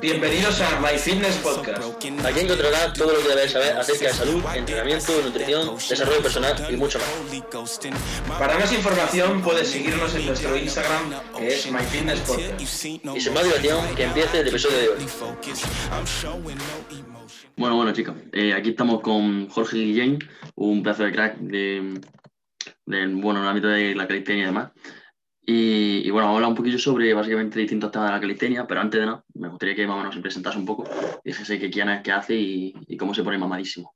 Bienvenidos a My Fitness Podcast. Aquí encontrarás todo lo que debes saber acerca de salud, entrenamiento, nutrición, desarrollo personal y mucho más. Para más información puedes seguirnos en nuestro Instagram que es My Fitness Podcast. Y sin más dilación, que empiece el episodio de hoy. Bueno, bueno chicos, eh, aquí estamos con Jorge Guillén, un pedazo de crack de, de, bueno, en el ámbito de la calistenia y demás. Y, y, bueno, vamos a hablar un poquillo sobre básicamente distintos temas de la calistenia, pero antes de nada, me gustaría que más o menos se presentase un poco, dijese que quién es, qué hace y, y cómo se pone mamadísimo.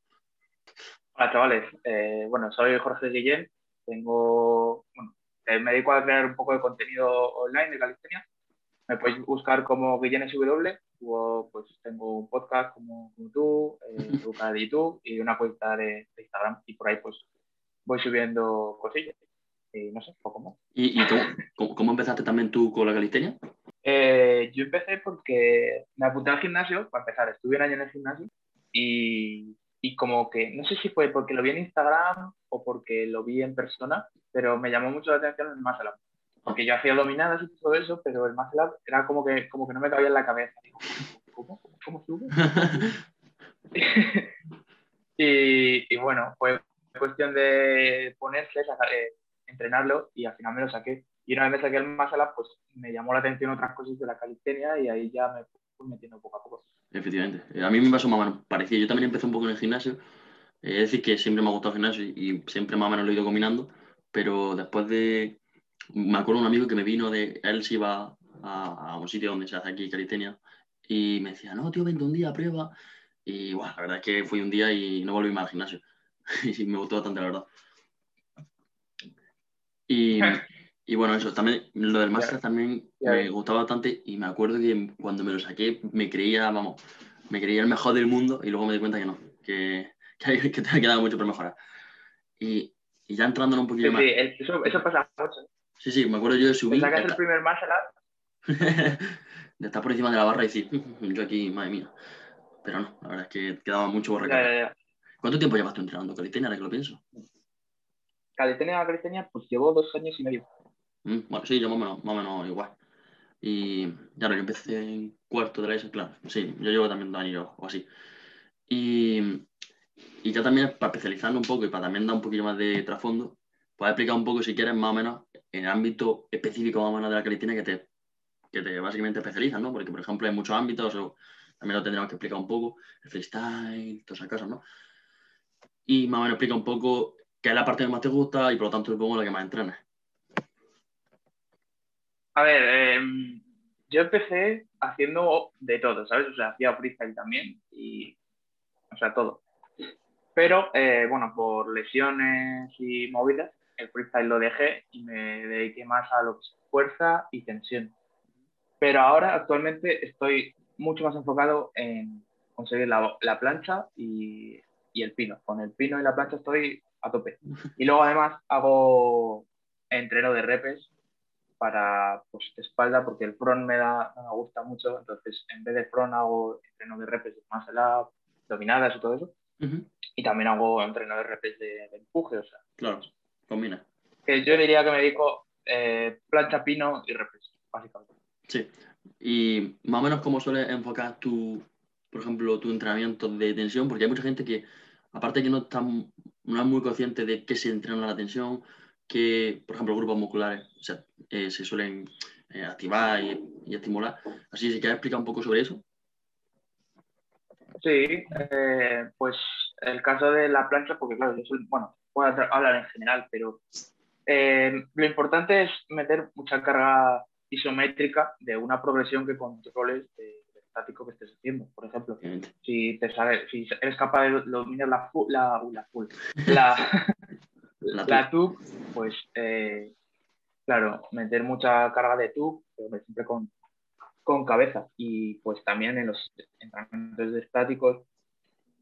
Hola chavales, eh, bueno, soy Jorge Guillén, tengo, bueno, eh, me dedico a crear un poco de contenido online de calistenia, me podéis buscar como Guillén SW, o pues tengo un podcast como, como tú, eh, un canal de YouTube y una cuenta de, de Instagram. Y por ahí pues voy subiendo cosillas y no sé, poco más. ¿Y, y cómo, cómo, empezaste también tú con la calistenia? Eh, yo empecé porque me apunté al gimnasio, para empezar, estuve un año en el gimnasio y, y, como que, no sé si fue porque lo vi en Instagram o porque lo vi en persona, pero me llamó mucho la atención el muscle up. Porque yo hacía dominadas y todo eso, pero el muscle up era como que, como que no me cabía en la cabeza. Digo, ¿cómo? ¿Cómo, cómo sube? y, y, bueno, fue cuestión de ponerse, eh, entrenarlo y al final me lo saqué. Y una vez me saqué el Masala, pues me llamó la atención otras cosas de la calistenia y ahí ya me fui metiendo poco a poco. Efectivamente. A mí me pasó más o menos parecido. Yo también empecé un poco en el gimnasio. Es decir, que siempre me ha gustado el gimnasio y siempre más o menos lo he ido combinando. Pero después de. Me acuerdo un amigo que me vino de. Él se iba a, a un sitio donde se hace aquí calistenia y me decía, no, tío, vente un día, prueba. Y bueno, la verdad es que fui un día y no volví más al gimnasio. y me gustó bastante, la verdad. Y, y, bueno, eso, también lo del máster también me gustaba bastante y me acuerdo que cuando me lo saqué me creía, vamos, me creía el mejor del mundo y luego me di cuenta que no, que, que, que te ha quedado mucho por mejorar. Y, y ya entrando un poquito sí, más. Sí, eso, eso pasa mucho. Sí, sí, me acuerdo yo de subir. Sacas el primer máster de estar por encima de la barra y decir, yo aquí, madre mía. Pero no, la verdad es que quedaba mucho por recorrer. Ya, ya, ya. ¿Cuánto tiempo llevas tú entrenando calistenia, ahora que lo pienso? Calistenia a calistenia, pues llevo dos años y medio. Mm, bueno, sí, yo más o, menos, más o menos igual. Y claro, yo empecé en cuarto de la ESO, claro. Sí, yo llevo también dos años o así. Y, y ya también para especializarnos un poco y para también dar un poquillo más de trasfondo, puedes explicar un poco, si quieres, más o menos en el ámbito específico más o menos de la calistenia que te, que te básicamente especializas, ¿no? Porque, por ejemplo, hay muchos ámbitos, o también lo tendremos que explicar un poco, el freestyle, todas esas cosas, ¿no? Y más o menos explica un poco qué es la parte que más te gusta y por lo tanto supongo la que más entrenas. A ver, eh, yo empecé haciendo de todo, ¿sabes? O sea, hacía freestyle también y, o sea, todo. Pero, eh, bueno, por lesiones y movidas, el freestyle lo dejé y me dediqué más a lo que fuerza y tensión. Pero ahora, actualmente, estoy mucho más enfocado en conseguir la, la plancha y, y el pino. Con el pino y la plancha estoy a tope. Y luego además hago entreno de repes para pues, espalda porque el front me, da, me gusta mucho, entonces en vez de front hago entreno de repes de muscle dominadas y todo eso. Uh -huh. Y también hago entreno de repes de, de, empuje, o sea. Claro, combina. Que yo diría que me dedico eh, plancha, pino y repes, básicamente. Sí. Y más o menos cómo suele enfocar tu, por ejemplo, tu entrenamiento de tensión, porque hay mucha gente que, aparte que no está no es muy consciente de qué se entrena la tensión, que, por ejemplo, grupos musculares o sea, eh, se suelen eh, activar y, estimular. Así, si quieres explicar un poco sobre eso. Sí, eh, pues el caso de la plancha, porque claro, bueno, puedo hablar en general, pero lo importante es meter mucha carga isométrica de una progresión que controles de, estático que estés haciendo. Por ejemplo, si te sale, si eres capaz de dominar la full, la, la, full, la, la, la tube, pues eh, claro, meter mucha carga de tube, pero siempre con, con cabeza. Y pues también en los entrenamientos de estáticos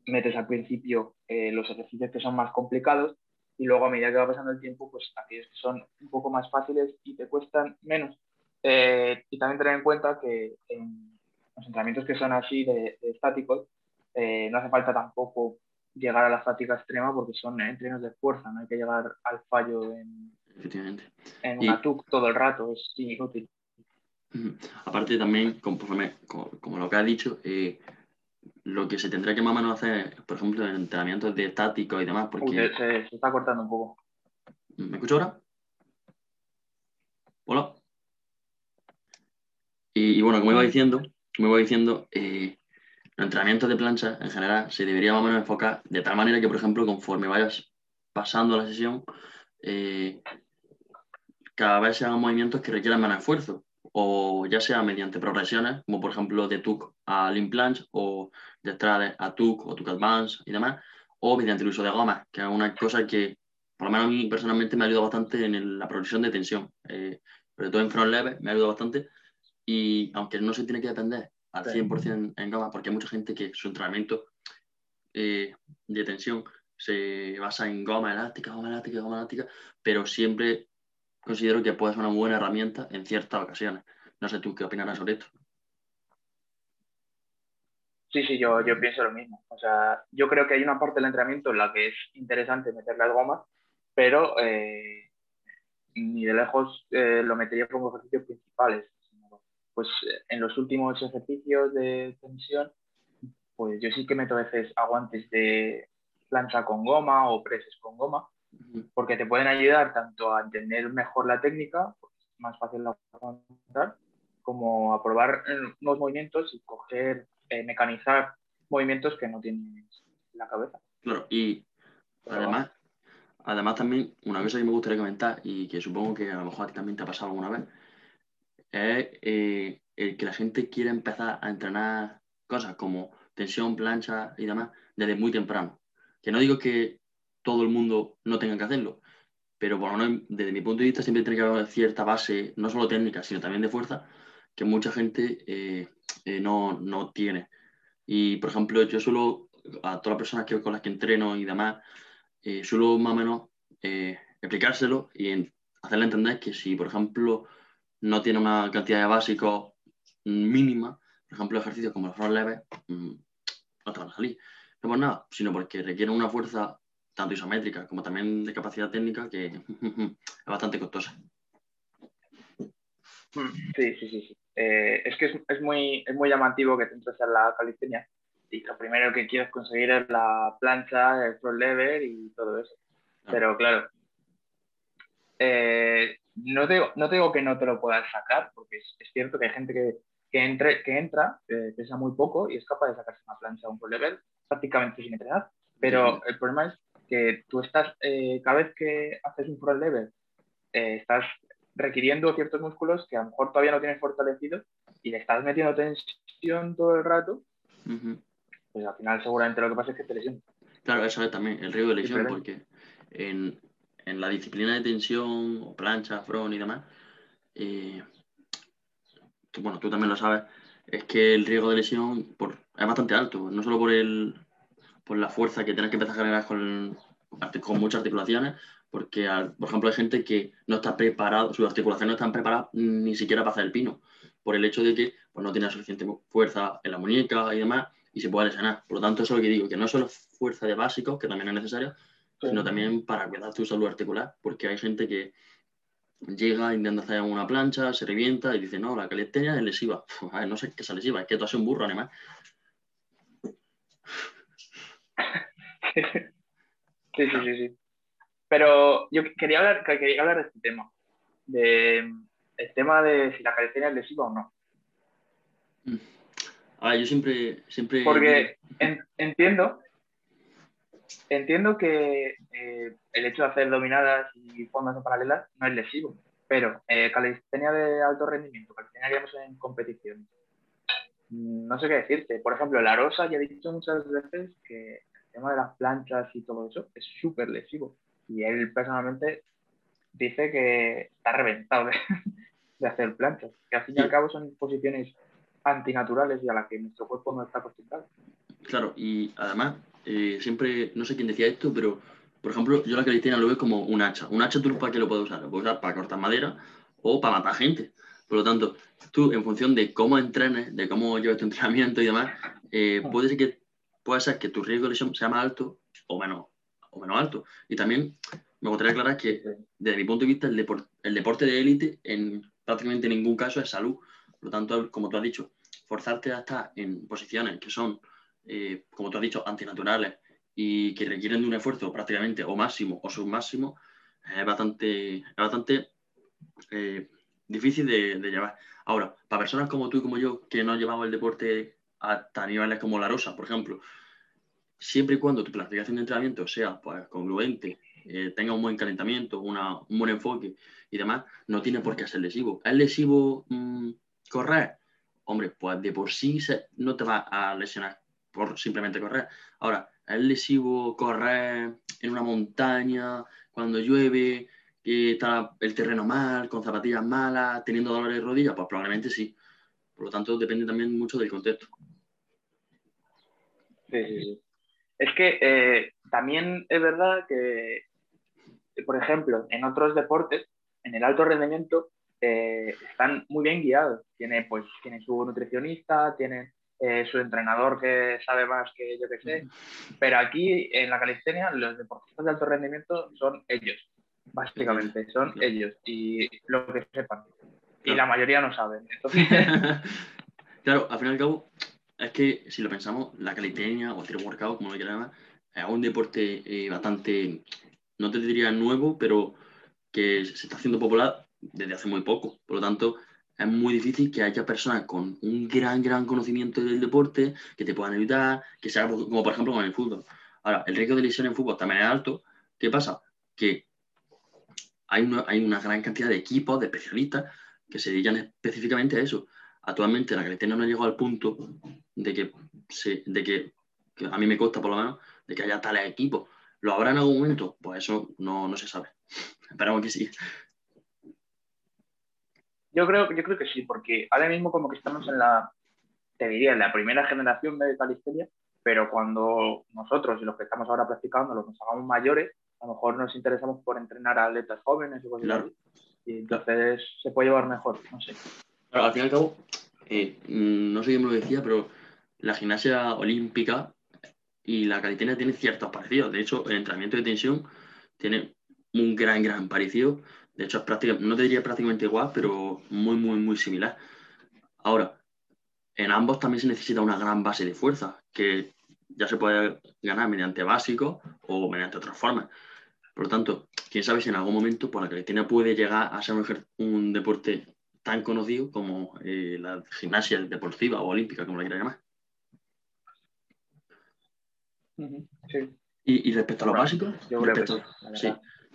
metes al principio eh, los ejercicios que son más complicados y luego a medida que va pasando el tiempo, pues aquellos que son un poco más fáciles y te cuestan menos. Eh, y también tener en cuenta que en los entrenamientos que son así de, de estáticos, eh, no hace falta tampoco llegar a la fatiga extrema porque son entrenos de fuerza, no hay que llegar al fallo en, en una. TUC todo el rato, es inútil. Aparte también, como, lo que has dicho, eh, lo que se tendrá que más o menos hacer, por ejemplo, en entrenamientos de estático y demás, porque... se, está cortando un poco. ¿Me escucho ahora? Hola. Y, bueno, como iba diciendo, como iba diciendo, eh, los entrenamientos de plancha en general se debería más o menos enfocar de tal manera que, por ejemplo, conforme vayas pasando la sesión, eh, cada vez se hagan movimientos que requieran menos esfuerzo, o ya sea mediante progresiones, como por ejemplo de TUC a Limp Planche, o de Strade a TUC o TUC Advance y demás, o mediante el uso de gomas, que es una cosa que, por lo menos a mí personalmente, me ha ayudado bastante en la progresión de tensión. Eh, sobre todo en front level, me ha ayudado bastante. Y aunque no se tiene que depender al 100% en goma, porque hay mucha gente que su entrenamiento eh, de tensión se basa en goma elástica, goma elástica, goma elástica, pero siempre considero que puede ser una buena herramienta en ciertas ocasiones. No sé tú qué opinarás sobre esto. Sí, sí, yo, yo pienso lo mismo. O sea, yo creo que hay una parte del entrenamiento en la que es interesante meter las gomas, pero eh, ni de lejos eh, lo metería como ejercicios principales. Pues en los últimos ejercicios de tensión, pues yo sí que meto a veces aguantes de plancha con goma o preses con goma, porque te pueden ayudar tanto a entender mejor la técnica, más fácil la aguantar, como a probar nuevos movimientos y coger, eh, mecanizar movimientos que no tienes en la cabeza. Claro, y además, además también una cosa que me gustaría comentar y que supongo que a lo mejor a ti también te ha pasado alguna vez, es eh, el que la gente quiere empezar a entrenar cosas como tensión, plancha y demás desde muy temprano. Que no digo que todo el mundo no tenga que hacerlo. Pero bueno, desde mi punto de vista siempre tiene que haber cierta base, no solo técnica, sino también de fuerza, que mucha gente eh, eh, no, no, tiene. Y, por ejemplo, yo suelo, a todas las personas que, con las que entreno y demás, eh, suelo más o menos explicárselo y hacerle entender que si, por ejemplo, no tiene una cantidad de básicos mínima, por ejemplo, ejercicios como los front leves, mm, no te van a salir. No por nada, sino porque requieren una fuerza tanto isométrica como también de capacidad técnica, que es bastante costosa. Mm, sí, sí, sí. Eh, es que es, muy, es muy llamativo que te entres en la calistenia y lo primero que quieres conseguir es la plancha, el front lever y todo eso. Pero claro, eh, no, te, no digo que no te lo puedas sacar, porque es, cierto que hay gente que, que, entre, que entra, eh, pesa muy poco y es capaz de sacarse una plancha o un front lever prácticamente sin entrenar. Pero el problema es que tú estás, eh, cada vez que haces un front lever, eh, estás requiriendo ciertos músculos que a lo mejor todavía no tienes fortalecidos y le estás metiendo tensión todo el rato, pues al final seguramente lo que pasa es que te lesionas. Claro, eso es también el riesgo de lesión, porque en, en, la disciplina de tensión, o plancha, front y demás, eh, bueno, tú también lo sabes, es que el riesgo de lesión por, es bastante alto, no solo por el, por la fuerza que tienes que empezar a generar con, con muchas articulaciones, porque, por ejemplo, hay gente que no está preparado, sus articulaciones no están preparadas ni siquiera para hacer el pino, por el hecho de que pues, no tiene suficiente fuerza en la muñeca y demás, y se puede lesionar. Por lo tanto, eso es lo que digo, que no solo fuerza de básicos, que también es necesario, sino también para cuidar tu salud articular, porque hay gente que llega, intenta hacer una plancha, se revienta y dice, no, la calistenia es lesiva. A ver, no sé qué es lesiva, es que tú haces un burro, además. sí, sí, sí, sí. Pero yo quería hablar, quería hablar de este tema. De, el tema de si la calistenia es lesiva o no. A ver, yo siempre, siempre... Porque entiendo, entiendo que eh, el hecho de hacer dominadas y fondos en paralelas no es lesivo, pero eh, calistenia de alto rendimiento, calistenia digamos en competición, no sé qué decirte. Por ejemplo, la Rosa ya he dicho muchas veces que tema de las planchas y todo eso es súper lesivo. Y él personalmente dice que está reventado de, hacer planchas, que al fin y al cabo son posiciones antinaturales y a las que nuestro cuerpo no está acostumbrado. Claro, y además, eh, siempre, no sé quién decía esto, pero por ejemplo, yo la calistenia lo veo como un hacha. Un hacha, ¿tú para qué lo puedes usar? Lo puedes usar para cortar madera o para matar gente. Por lo tanto, tú, en función de cómo entrenes, de cómo llevas tu entrenamiento y demás, eh, puede ser que puede ser que tu riesgo de lesión sea más alto o menos, o menos alto. Y también me gustaría aclarar que, desde mi punto de vista, el, deporte, el deporte de élite en prácticamente ningún caso es salud, Por lo tanto, como tú has dicho, forzarte a estar en posiciones que son, eh, como tú has dicho, antinaturales y que requieren de un esfuerzo prácticamente o máximo o submáximo, es bastante, es bastante eh, difícil de, llevar. Ahora, para personas como tú y como yo, que no llevamos el deporte hasta niveles como la rosa, por ejemplo, siempre y cuando tu planificación de entrenamiento sea pues, congruente, eh, tenga un buen calentamiento, una, un buen enfoque y demás, no tiene por qué ser lesivo. ¿Es lesivo mm, correr? Hombre, pues de por sí no te va a lesionar por simplemente correr. Ahora, ¿es lesivo correr en una montaña cuando llueve, que está el terreno mal, con zapatillas malas, teniendo dolores de rodillas? Pues probablemente sí. Por lo tanto, depende también mucho del contexto. Sí, Es que eh, también es verdad que, por ejemplo, en otros deportes, en el alto rendimiento, eh, están muy bien guiados. Tiene, pues, tiene su nutricionista, tiene eh, su entrenador que sabe más que yo que sé. Pero aquí en la calistenia, los deportistas de alto rendimiento son ellos, básicamente, son ellos y lo que sepan. Y la mayoría no saben. claro, al fin y al cabo, es que si lo pensamos, la calistenia o el workout, como lo quieras llamar, es un deporte eh, bastante, no te diría nuevo, pero que se está haciendo popular desde hace muy poco. Por lo tanto, es muy difícil que haya personas con un gran, gran conocimiento del deporte que te puedan ayudar, que sea como por ejemplo con el fútbol. Ahora, el riesgo de lesión en fútbol también es alto. ¿Qué pasa? Que hay una, hay una gran cantidad de equipos, de especialistas, que se dedican específicamente a eso. Actualmente la calistenia no llegado al punto de que, se, de que, a mí me consta por lo menos, de que haya tales equipos. ¿Lo habrá en algún momento? Pues eso no, no se sabe. Esperamos que sí. Yo creo, yo creo que sí, porque ahora mismo como que estamos en la, te diría, en la primera generación de calistenia, pero cuando nosotros y los que estamos ahora practicando, los que nos hagamos mayores, a lo mejor nos interesamos por entrenar a atletas jóvenes o cosas así, y entonces se puede llevar mejor, no sé. al fin y al cabo, eh, no sé quién me lo decía, pero la gimnasia olímpica y la calistenia tienen ciertos parecidos. De hecho, el entrenamiento de tensión tiene un gran, gran parecido de hecho, es prácticamente, no te diría prácticamente igual, pero muy, muy, muy similar. Ahora, en ambos también se necesita una gran base de fuerza, que ya se puede ganar mediante básico o mediante otras formas. Por lo tanto, quién sabe si en algún momento pues, la calistenia puede llegar a ser un, deporte tan conocido como eh, la gimnasia deportiva o olímpica, como la quiera llamar. y, respecto a los básicos,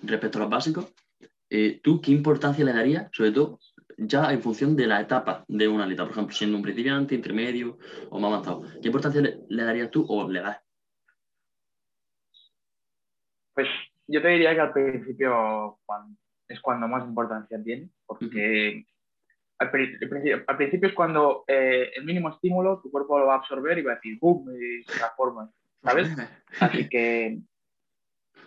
respecto a los básicos, eh, ¿tú qué importancia le darías, sobre todo ya en función de la etapa de una atleta? Por ejemplo, siendo un principiante, intermedio o más avanzado. ¿Qué importancia le, darías tú o le das? Pues yo te diría que al principio es cuando más importancia tiene, porque al, principio, es cuando eh, el mínimo estímulo tu cuerpo lo va a absorber y va a decir ¡bum! y se transforma, ¿sabes? Así que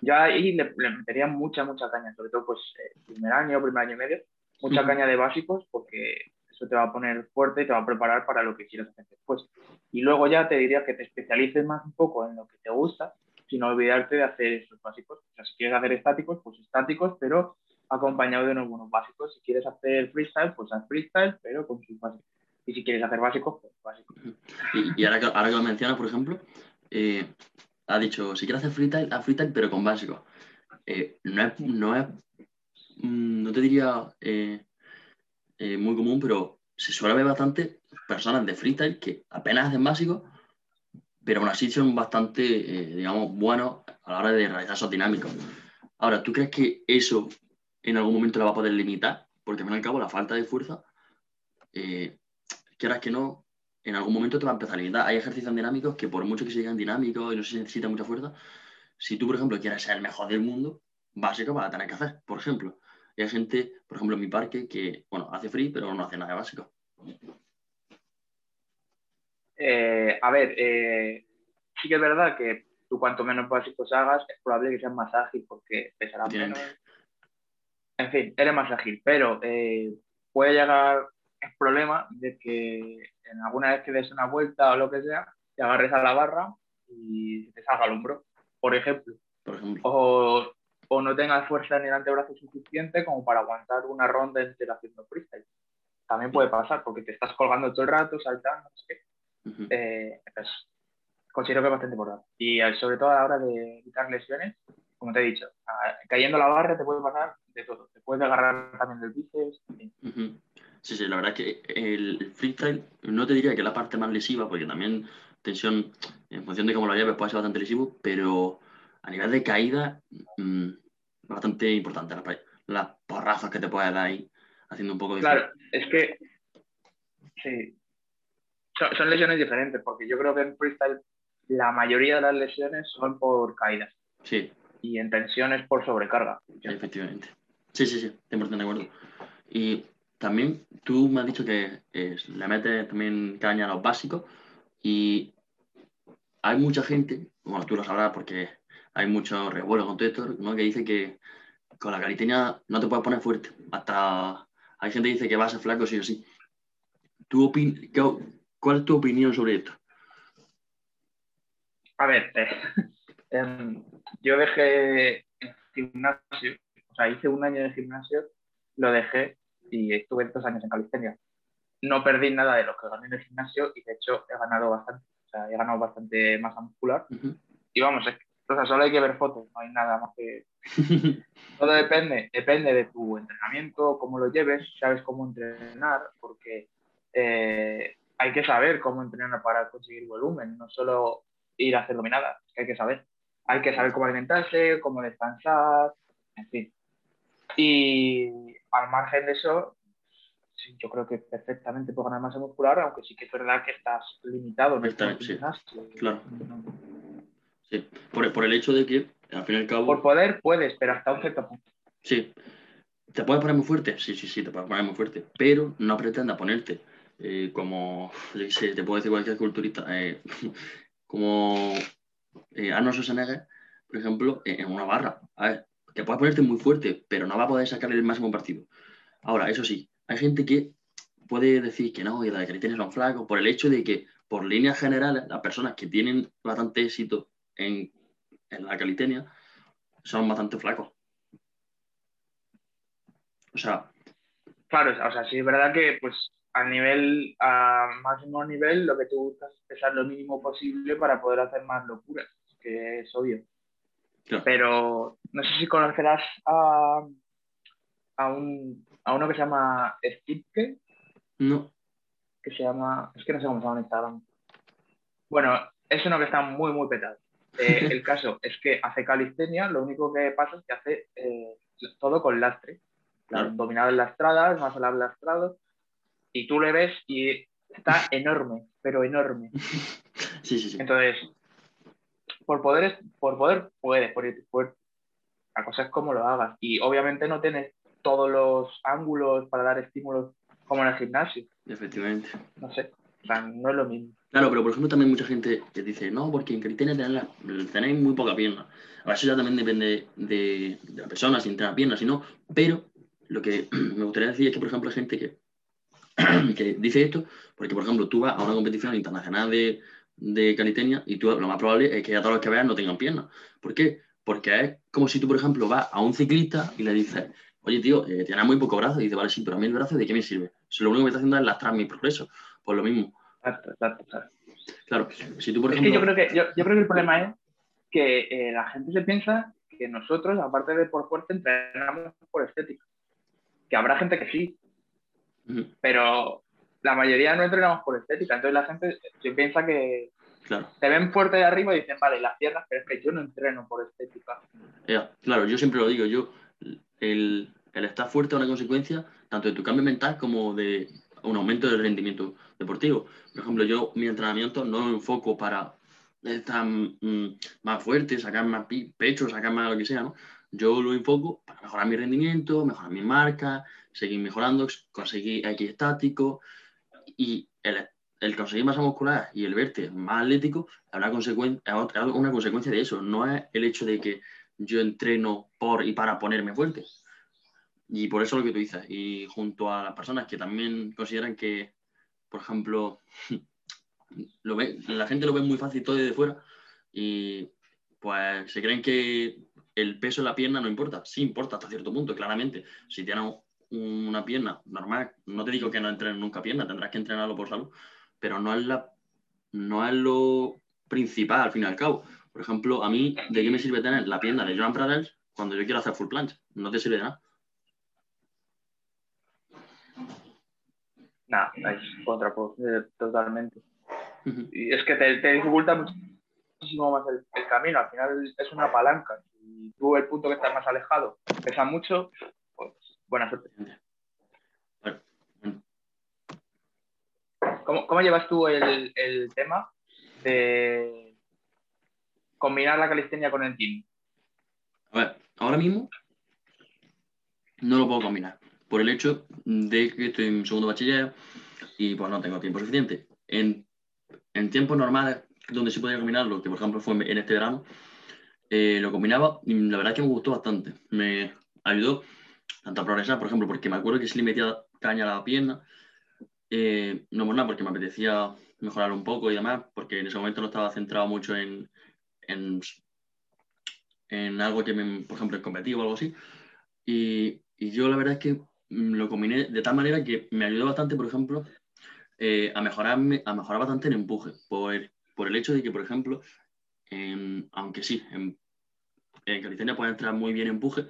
yo ahí le, metería mucha, mucha caña, sobre todo pues eh, primer año, primer año y medio, mucha caña de básicos porque eso te va a poner fuerte y te va a preparar para lo que quieras hacer después. Y luego ya te diría que te especialices más un poco en lo que te gusta, sin olvidarte de hacer esos básicos. O sea, si quieres hacer estáticos, pues estáticos, pero acompañado de unos buenos básicos. Si quieres hacer freestyle, pues haz freestyle, pero con sus básicos. Y si quieres hacer básicos, pues básicos. Y, ahora, que, ahora que lo mencionas, por ejemplo, eh, ha dicho, si quieres hacer freestyle, haz freestyle, pero con básico. Eh, no, es, no, es, mm, no te diría eh, eh, muy común, pero se suele ver bastante personas de freestyle que apenas hacen básico, pero aún así son bastante, digamos, buenos a la hora de realizar esos dinámicos. Ahora, ¿tú crees que eso en algún momento lo va a poder limitar? Porque al fin y al cabo la falta de fuerza, quieras que no, en algún momento te va a empezar a limitar. Hay ejercicios dinámicos que por mucho que se dinámicos y no se necesita mucha fuerza, si tú, por ejemplo, quieres ser el mejor del mundo, básico vas a tener que hacer, por ejemplo. Y hay gente, por ejemplo, en mi parque, que, bueno, hace free, pero no hace nada de básico. Eh, a ver, eh, sí que es verdad que tú cuanto menos básicos hagas, es probable que seas más ágil porque pesará menos. En fin, eres más ágil, pero eh, puede llegar el problema de que en alguna vez que des una vuelta o lo que sea, te agarres a la barra y te salga el hombro, por ejemplo. O, o, no tengas fuerza en el antebrazo suficiente como para aguantar una ronda entera haciendo freestyle. también puede pasar porque te estás colgando todo el rato, saltando, no sé qué. Ujú. Eh, pues, considero que es bastante importante. Y eh, sobre todo a la hora de evitar lesiones, como te he dicho, a- cayendo la barra te puede pasar de todo. Te puedes agarrar también del bíceps. en fin. Sí, sí, la verdad es que el freestyle no te diría que es la parte más lesiva, porque también tensión, en función de cómo lo lleves, puede ser bastante lesivo, pero a nivel de caída, mm, es bastante importante las, las porrazos que te puedes dar ahí, haciendo un poco de... Claro, es que sí. Son, son lesiones diferentes, porque yo creo que en freestyle la mayoría de las lesiones son por caídas Sí, y en tensiones por sobrecarga. sí, efectivamente. Sí, sí, sí, 100% de acuerdo. Y también tú me has dicho que eh, le metes también caña a los básicos y hay mucha gente, bueno, tú lo sabrás porque hay mucho revuelo con todo esto, ¿no? que dice que con la calistenia no te puedes poner fuerte. Hasta hay gente que dice que vas a ser flaco sí o sí. ¿Tú opin- qué- ¿Cuál es tu opinión sobre esto? A ver, eh, em, yo dejé el gimnasio, o sea, hice un año de gimnasio, lo dejé y estuve dos años en calistenia. No perdí nada de lo que gané en el gimnasio y de hecho he ganado bastante, o sea, he ganado bastante masa muscular. Ujú. Y vamos, es que, o sea, solo hay que ver fotos, no hay nada más que... Todo depende, depende de tu entrenamiento, cómo lo lleves, sabes cómo entrenar, porque eh, hay que saber cómo entrenar para conseguir volumen, no solo ir a hacer dominadas, que hay que saber. Hay que saber cómo alimentarse, cómo descansar, en fin. Y al margen de eso, sí, yo creo que perfectamente puedo ganar masa muscular, aunque sí que es verdad que estás limitado en el Está, sí, claro. No. Sí, por, por el hecho de que, al fin y al cabo... Por poder puedes, pero hasta un cierto punto. Sí. ¿Te puedes poner muy fuerte? Sí, sí, sí, te puedes poner muy fuerte. Pero no pretendas ponerte eh, como, yo qué sé, te puedo decir cualquier culturista, eh, como eh, Arnold Schwarzenegger, por ejemplo, en una barra. A ver, te puedes ponerte muy fuerte, pero no va a poder sacarle el máximo partido. Ahora, eso sí, hay gente que puede decir que no, que las calistenia son flacos, por el hecho de que, por líneas generales, las personas que tienen bastante éxito en, en la calistenia son bastante flacos. O sea, Claro, o sea, sí es verdad que pues a nivel, a máximo nivel, lo que tú buscas es pesar lo mínimo posible para poder hacer más locuras, que es obvio. Claro. Pero no sé si conocerás a, a, un, a uno que se llama Stipke, no. que se llama, es que no sé cómo se llama en Instagram. Bueno, es uno que está muy, muy petado. Eh, el caso es que hace calistenia, lo único que pasa es que hace eh, todo con lastre. Claro. Dominadas lastradas, más las lastrados, y tú le ves y está enorme, pero enorme. Sí, sí, sí. Entonces, por poder, por poder puedes ponerte fuerte. La cosa es cómo lo hagas. Y obviamente no tienes todos los ángulos para dar estímulos como en el gimnasio. Efectivamente. No sé. O sea, no es lo mismo. Claro, pero por ejemplo también mucha gente que dice, no, porque en calistenia tenéis, muy poca pierna. Ahora, eso ya también depende de, de la persona, si entrena pierna, si no. Pero lo que me gustaría decir es que, por ejemplo, hay gente que, que dice esto porque, por ejemplo, tú vas a una competición internacional de, de calistenia y tú lo más probable es que a todos los que veas no tengan piernas. ¿Por qué? Porque es como si tú, por ejemplo, vas a un ciclista y le dices, oye, tío, eh, tienes muy poco brazo. Y dice, vale, sí, pero a mí el brazo, ¿de qué me sirve? Si lo único que está haciendo es lastrar mi progreso. Pues lo mismo. Exacto, exacto, exacto. Claro, si tú, por Es ejemplo... que yo creo que, yo, yo creo que el problema es que eh, la gente se piensa que nosotros, aparte de por fuerza, entrenamos por estética. Que habrá gente que sí, pero la mayoría no entrenamos por estética. Entonces la gente se piensa que Claro, te ven fuerte de arriba y dicen, vale, las piernas, pero es que yo no entreno por estética. claro, yo siempre lo digo, yo, el, el estar fuerte es una consecuencia tanto de tu cambio mental como de un aumento del rendimiento deportivo. Por ejemplo, yo mi entrenamiento no lo enfoco para estar mm, más fuerte, sacar más pecho, sacar más lo que sea, ¿no? Yo lo enfoco para mejorar mi rendimiento, mejorar mi marca, seguir mejorando, conseguir X estático y el, conseguir masa muscular y el verte más atlético es una, consecuencia, de eso, no es el hecho de que yo entreno por y para ponerme fuerte. Y por eso lo que tú dices. Y junto a las personas que también consideran que, por ejemplo, la gente lo ve muy fácil todo desde fuera y pues se creen que el peso de la pierna no importa. Sí importa hasta cierto punto, claramente. Si tienes una pierna normal. No te digo que no entrenes nunca pierna, tendrás que entrenarlo por salud, pero no es, la, no es lo principal al fin y al cabo. Por ejemplo, a mí, ¿de qué me sirve tener la pierna de Joan Pradels cuando yo quiero hacer full plancha? No te sirve de nada. Nada, es contraproducente totalmente. Y es que te, te dificulta muchísimo más el, el, camino. Al final es una palanca. Y tú, el punto que estás más alejado, pesa mucho, buena suerte. ¿Cómo, ¿Cómo, llevas tú el, el, tema de combinar la calistenia con el team? A ver, ahora mismo no lo puedo combinar por el hecho de que estoy en segundo bachiller y pues no tengo tiempo suficiente. En, en tiempos normales, donde sí podía combinarlo, que por ejemplo fue en este verano, eh, lo combinaba y la verdad que me gustó bastante. Me ayudó tanto a progresar, por ejemplo, porque me acuerdo que si le metía caña a la pierna, eh, no por nada, porque me apetecía mejorar un poco y demás, porque en ese momento no estaba centrado mucho en, en, en algo que, me, por ejemplo, en competir o algo así. Y, y, yo la verdad es que lo combiné de tal manera que me ayudó bastante, por ejemplo, eh, a, mejorarme, a mejorar bastante en empuje, por, por el hecho de que, por ejemplo, aunque sí, en, en calistenia puede entrar muy bien empuje,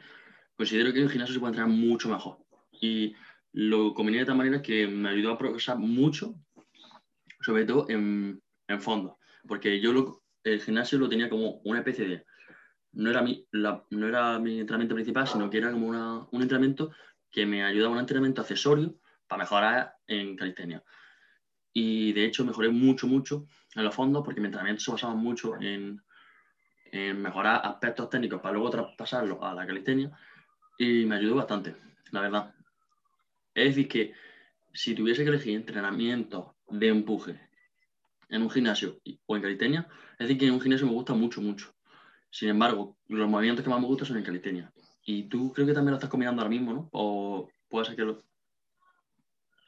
considero que en el gimnasio se puede entrar mucho mejor. Y lo combiné de tal manera que me ayudó a progresar mucho, sobre todo en, en fondo, porque yo lo, el gimnasio lo tenía como una especie de... No era, mi, la, no era mi entrenamiento principal, sino que era como una, un entrenamiento que me ayudaba, un entrenamiento accesorio para mejorar en calistenia. Y de hecho mejoré mucho, mucho en los fondos porque mi entrenamiento se basaba mucho en, en mejorar aspectos técnicos para luego traspasarlo a la calistenia y me ayudó bastante, la verdad. Es decir, que si tuviese que elegir entrenamiento de empuje en un gimnasio o en calistenia, es decir, que en un gimnasio me gusta mucho, mucho. Sin embargo, los movimientos que más me gustan son en calistenia. Y tú creo que también lo estás combinando ahora mismo, ¿no? O puede ser que lo...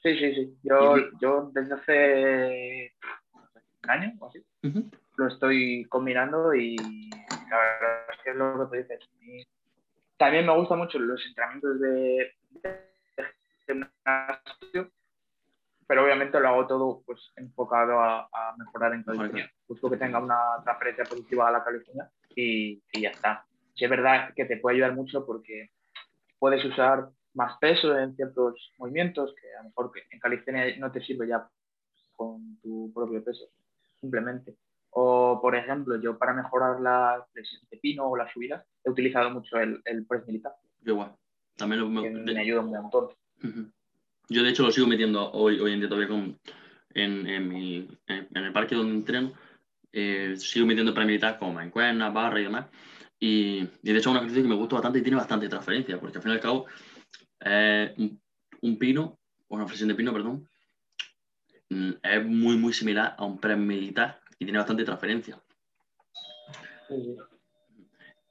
Sí, sí, sí. Yo, yo desde hace un año o así uh -huh. lo estoy combinando y la verdad es que es lo que tú dices. También me gustan mucho los entrenamientos de, de gimnasio, pero obviamente lo hago todo pues enfocado a, a mejorar en calistenia. Busco que tenga una transferencia positiva a la calistenia y, y ya está. Sí, es verdad que te puede ayudar mucho porque puedes usar más peso en ciertos movimientos que a lo mejor en calistenia no te sirve ya con tu propio peso, simplemente. O, por ejemplo, yo para mejorar la flexión de pino o las subidas he utilizado mucho el, el press militar. Igual, también lo, me, me ayuda un montón. Uh -huh. Yo, de hecho, lo sigo metiendo hoy, hoy en día todavía con, en, en, mi, en, en el parque donde entreno. Eh, sigo metiendo press militar como mancuernas, barra y demás. Y, y, de hecho es un ejercicio que me gusta bastante y tiene bastante transferencia, porque al fin y al cabo eh, un, un, pino, o una flexión de pino, perdón, mm, es muy, muy similar a un press militar y tiene bastante transferencia. Sí.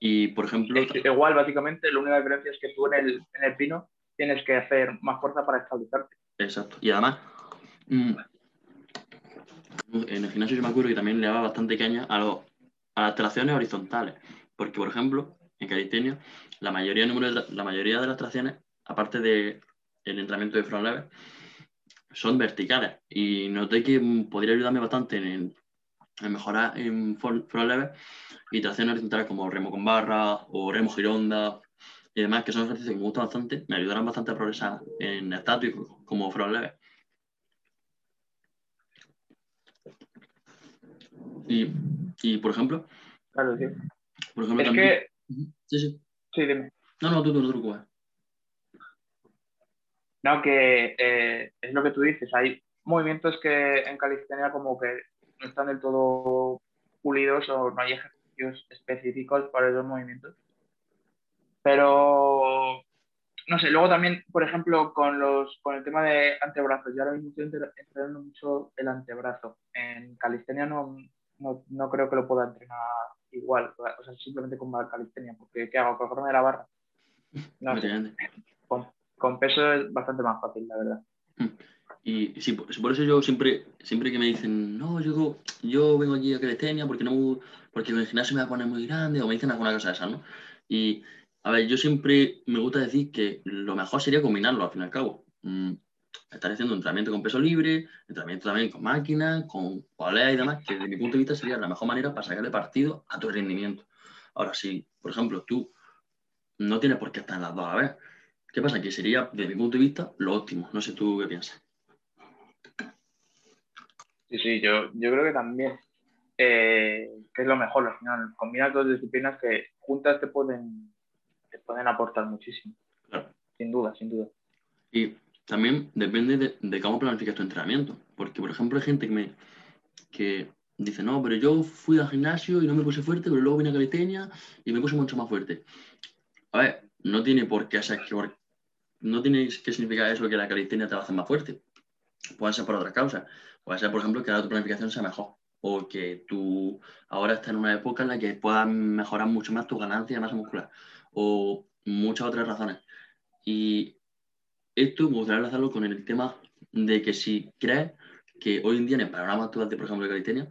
Y, por ejemplo... Es igual, básicamente, la única diferencia es que tú en el, en el pino tienes que hacer más fuerza para estabilizarte. Exacto. Y además, mmm, en el gimnasio yo me acuerdo que también le daba bastante caña a, lo, a las tracciones horizontales. Porque, por ejemplo, en calistenia, la mayoría, de, la mayoría de las tracciones, aparte del de entrenamiento de front lever, son verticales. Y noté que podría ayudarme bastante en, en mejorar en front lever y tracciones horizontales como remo con barra o remo gironda y demás, que son ejercicios que me gustan bastante, me ayudarán bastante a progresar en estático como front lever. Y, y por ejemplo, claro, sí. Por ejemplo, es también... que... Sí, sí. Sí, dime. No, no, tú, tú, tú, tú. No, que eh, es lo que tú dices. Hay movimientos que en calistenia como que no están del todo pulidos o no hay ejercicios específicos para esos movimientos. Pero, no sé, luego también, por ejemplo, con, los, con el tema de antebrazos. Yo ahora mismo estoy entrenando mucho el antebrazo. En calistenia no, no, no creo que lo pueda entrenar igual, o sea, simplemente con calistenia, porque ¿qué hago? ¿Cogerme de la barra? No sé. Con, con, peso es bastante más fácil, la verdad. Y sí, por, eso yo siempre, siempre que me dicen, no, yo, yo vengo aquí a calistenia porque no porque el gimnasio me va a poner muy grande, o me dicen alguna cosa de esa, ¿no? Y, A ver, yo siempre me gusta decir que lo mejor sería combinarlo al fin y al cabo. Mm, estar haciendo entrenamiento con peso libre, entrenamiento también con máquinas, con poleas y demás, que desde mi punto de vista sería la mejor manera para sacarle partido a tu rendimiento. Ahora, si, por ejemplo, tú no tienes por qué estar en las dos a la ¿qué pasa? Que sería, desde mi punto de vista, lo óptimo. No sé tú qué piensas. Sí, sí, yo, yo creo que también, eh, que es lo mejor al final, combinar dos disciplinas que juntas te pueden te pueden aportar muchísimo. Claro. Sin duda, sin duda. Y también depende de, de cómo planificas tu entrenamiento. Porque, por ejemplo, hay gente que me que dice, no, pero yo fui al gimnasio y no me puse fuerte, pero luego vine a calistenia y me puse mucho más fuerte. A ver, no tiene por qué ser que no tiene que significar eso que la calistenia te va a hacer más fuerte. Puede ser por otra causa. Puede ser, por ejemplo, que ahora tu planificación sea mejor. O que tú ahora estás en una época en la que puedas mejorar mucho más tu ganancia de masa muscular o muchas otras razones. Y esto me gustaría hacerlo con el tema de que si crees que hoy en día en el panorama actual de, por ejemplo, de calistenia,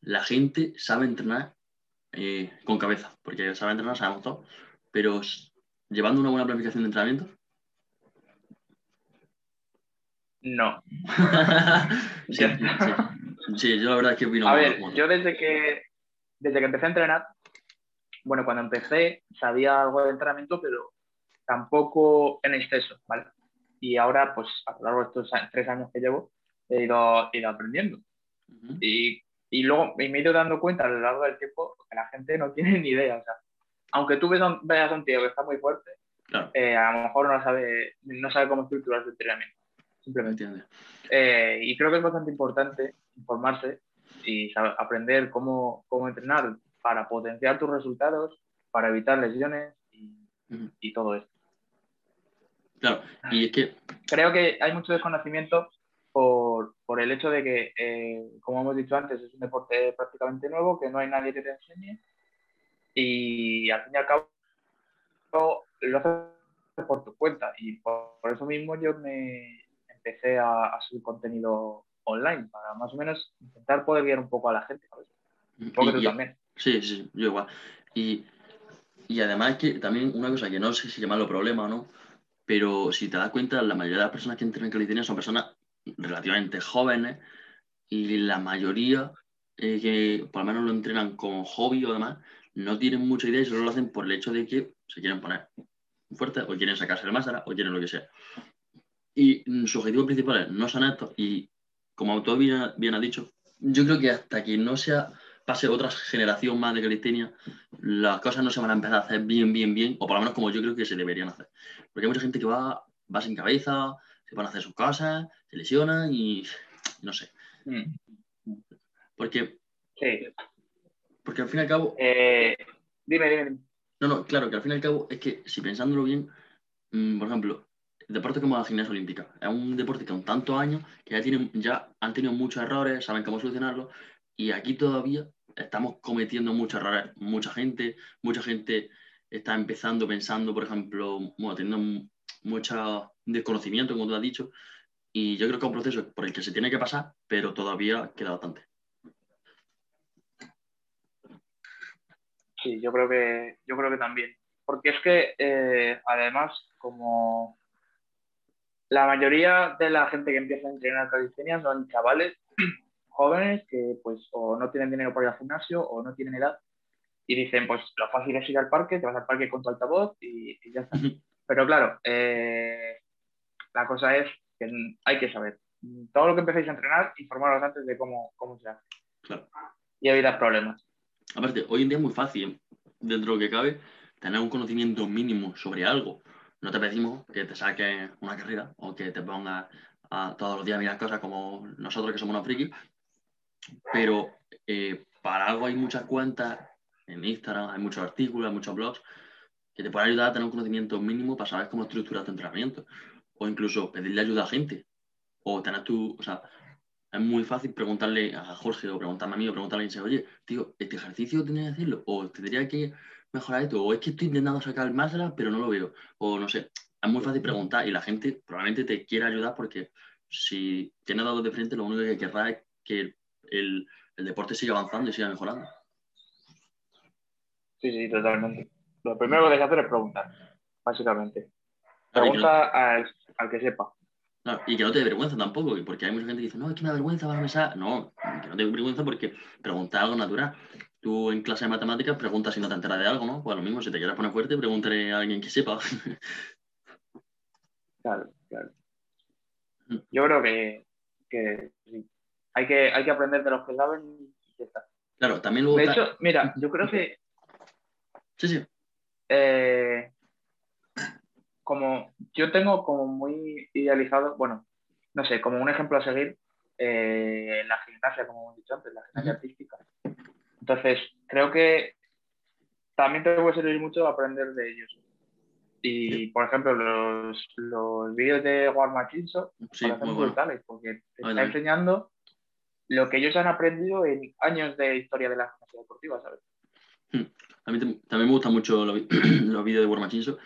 la gente sabe entrenar eh, con cabeza, porque sabe entrenar, sabemos todo, pero llevando una buena planificación de entrenamiento. No. sí, sí, sí, yo la verdad es que opino A ver, yo desde que, desde que empecé a entrenar, bueno, cuando empecé sabía algo de entrenamiento, pero tampoco en exceso, ¿vale? Y ahora, pues a lo largo de estos tres años que llevo, he ido, ido aprendiendo. y, y, luego me he ido dando cuenta a lo largo del tiempo que la gente no tiene ni idea. O sea, aunque tú veas, veas a un tío que está muy fuerte, eh, a lo mejor no sabe, no sabe cómo estructurar su entrenamiento. Simplemente. Eh, y creo que es bastante importante informarse y saber, aprender cómo, cómo entrenar para potenciar tus resultados, para evitar lesiones y, todo esto. Claro, y es que... Creo que hay mucho desconocimiento por, por el hecho de que, eh, como hemos dicho antes, es un deporte prácticamente nuevo, que no hay nadie que te enseñe y al fin y al cabo lo haces por tu cuenta y por, eso mismo yo me empecé a, a, subir contenido online para más o menos intentar poder guiar un poco a la gente. Un poco tú también. Sí, sí, yo igual. Y, y además que también una cosa que no sé si llamarlo problema o no, pero si te das cuenta, la mayoría de las personas que entrenan calistenia son personas relativamente jóvenes y la mayoría eh, que por lo menos lo entrenan como hobby o demás, no tienen mucha idea y solo lo hacen por el hecho de que se quieren poner fuerte o quieren sacarse el máscara o quieren lo que sea. Y mm, sus objetivos principales no son estos y como autor bien, bien ha dicho, yo creo que hasta que no sea pase otra generación más de calistenia, las cosas no se van a empezar a hacer bien, bien, bien, o por lo menos como yo creo que se deberían hacer. Porque hay mucha gente que va, va sin cabeza, se van a hacer sus cosas, se lesiona y no sé. Mm. Porque, sí. porque al fin y al cabo... Eh, dime, dime. No, no, claro, que al fin y al cabo es que si pensándolo bien, mm, por ejemplo, deporte como la gimnasia olímpica es un deporte que con tantos años que ya, tienen, ya han tenido muchos errores, saben cómo solucionarlo, y aquí todavía estamos cometiendo muchos errores. Mucha gente, mucha gente está empezando pensando, por ejemplo, bueno, teniendo mucho desconocimiento, como tú has dicho, y yo creo que es un proceso por el que se tiene que pasar, pero todavía queda bastante. Sí, yo creo que, yo creo que también. Porque es que, eh, además, como la mayoría de la gente que empieza a entrenar calistenia son chavales jóvenes que pues o no tienen dinero para ir al gimnasio o no tienen edad y dicen pues lo fácil es ir al parque, te vas al parque con tu altavoz y, ya está. Pero claro, eh, la cosa es que hay que saber. Todo lo que empecéis a entrenar, informaros antes de cómo, cómo se hace. Claro. Y evitar problemas. Aparte, hoy en día es muy fácil, dentro de lo que cabe, tener un conocimiento mínimo sobre algo. No te pedimos que te saques una carrera o que te pongas a todos los días a mirar cosas como nosotros que somos unos frikis, pero eh, para algo hay muchas cuentas en Instagram, hay muchos artículos, hay muchos blogs que te pueden ayudar a tener un conocimiento mínimo para saber cómo estructurar tu entrenamiento. O incluso pedirle ayuda a gente. O tener tu. O sea, es muy fácil preguntarle a Jorge o preguntarme a mí o preguntarle a alguien, oye, tío, ¿este ejercicio tendría que hacerlo? O tendría que mejorar esto. O es que estoy intentando sacar el máscara, pero no lo veo. O no sé. Es muy fácil preguntar y la gente probablemente te quiera ayudar porque si tiene dados de frente, lo único que querrá es que el, deporte sigue avanzando y sigue mejorando. Sí, sí, totalmente. Lo primero que hay que hacer es preguntar, básicamente. Claro, no- Pregunta al, al que sepa. Claro, y que no te dé vergüenza tampoco, porque hay mucha gente que dice, no, es que me da vergüenza para pensar. No, que no te dé vergüenza porque preguntar algo natural. Tú en clase de matemáticas preguntas si no te enteras de algo, ¿no? Pues lo mismo, si te quieres poner fuerte, pregúntale a alguien que sepa. Claro, claro. Mm. Yo creo que, que sí. Hay que, hay que aprender de los que saben y ya está. claro, también luego De está- hecho, mira, yo creo que Sí, sí. eh, como yo tengo como muy idealizado, bueno, no sé, como un ejemplo a seguir, eh, la gimnasia, como hemos dicho antes, la gimnasia artística. Entonces, creo que también te puede servir mucho aprender de ellos. Y, por ejemplo, los, los vídeos de War Machinso Sí, parecen muy bueno. brutales, porque te está enseñando lo que ellos han aprendido en años de historia de la gimnasia deportiva, ¿sabes? A mí tam- también me gustan mucho los, vídeos de War Machinso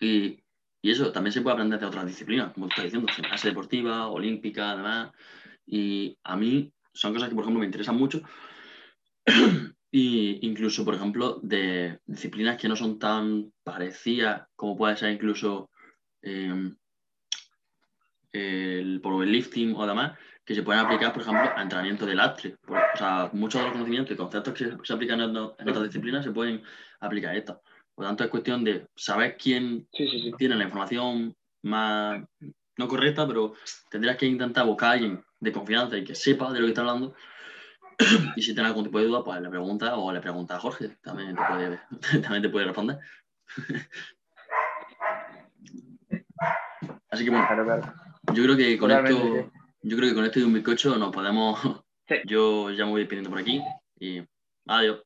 y, y eso, también se puede aprender de otras disciplinas, como estás diciendo, gimnasia deportiva, olímpica, además. Y a mí son cosas que, por ejemplo, me interesan mucho. Y incluso, por ejemplo, de disciplinas que no son tan parecidas como puede ser incluso eh, el powerlifting o demás, que se pueden aplicar, por ejemplo, a entrenamiento de lastre. O sea, muchos de los conocimientos y conceptos que se, aplican en, en otras disciplinas se pueden aplicar a estas. Por lo tanto, es cuestión de saber quién Sí, sí, sí. tiene la información más no correcta, pero tendrías que intentar buscar a alguien de confianza y que sepa de lo que está hablando. Y si tienes algún tipo de duda, pues le preguntas o le preguntas a Jorge, también te puede, también te puede responder. Así que bueno, yo creo que con esto, yo creo que con esto y un bizcocho nos podemos. Sí. Yo ya me voy despidiendo por aquí y adiós.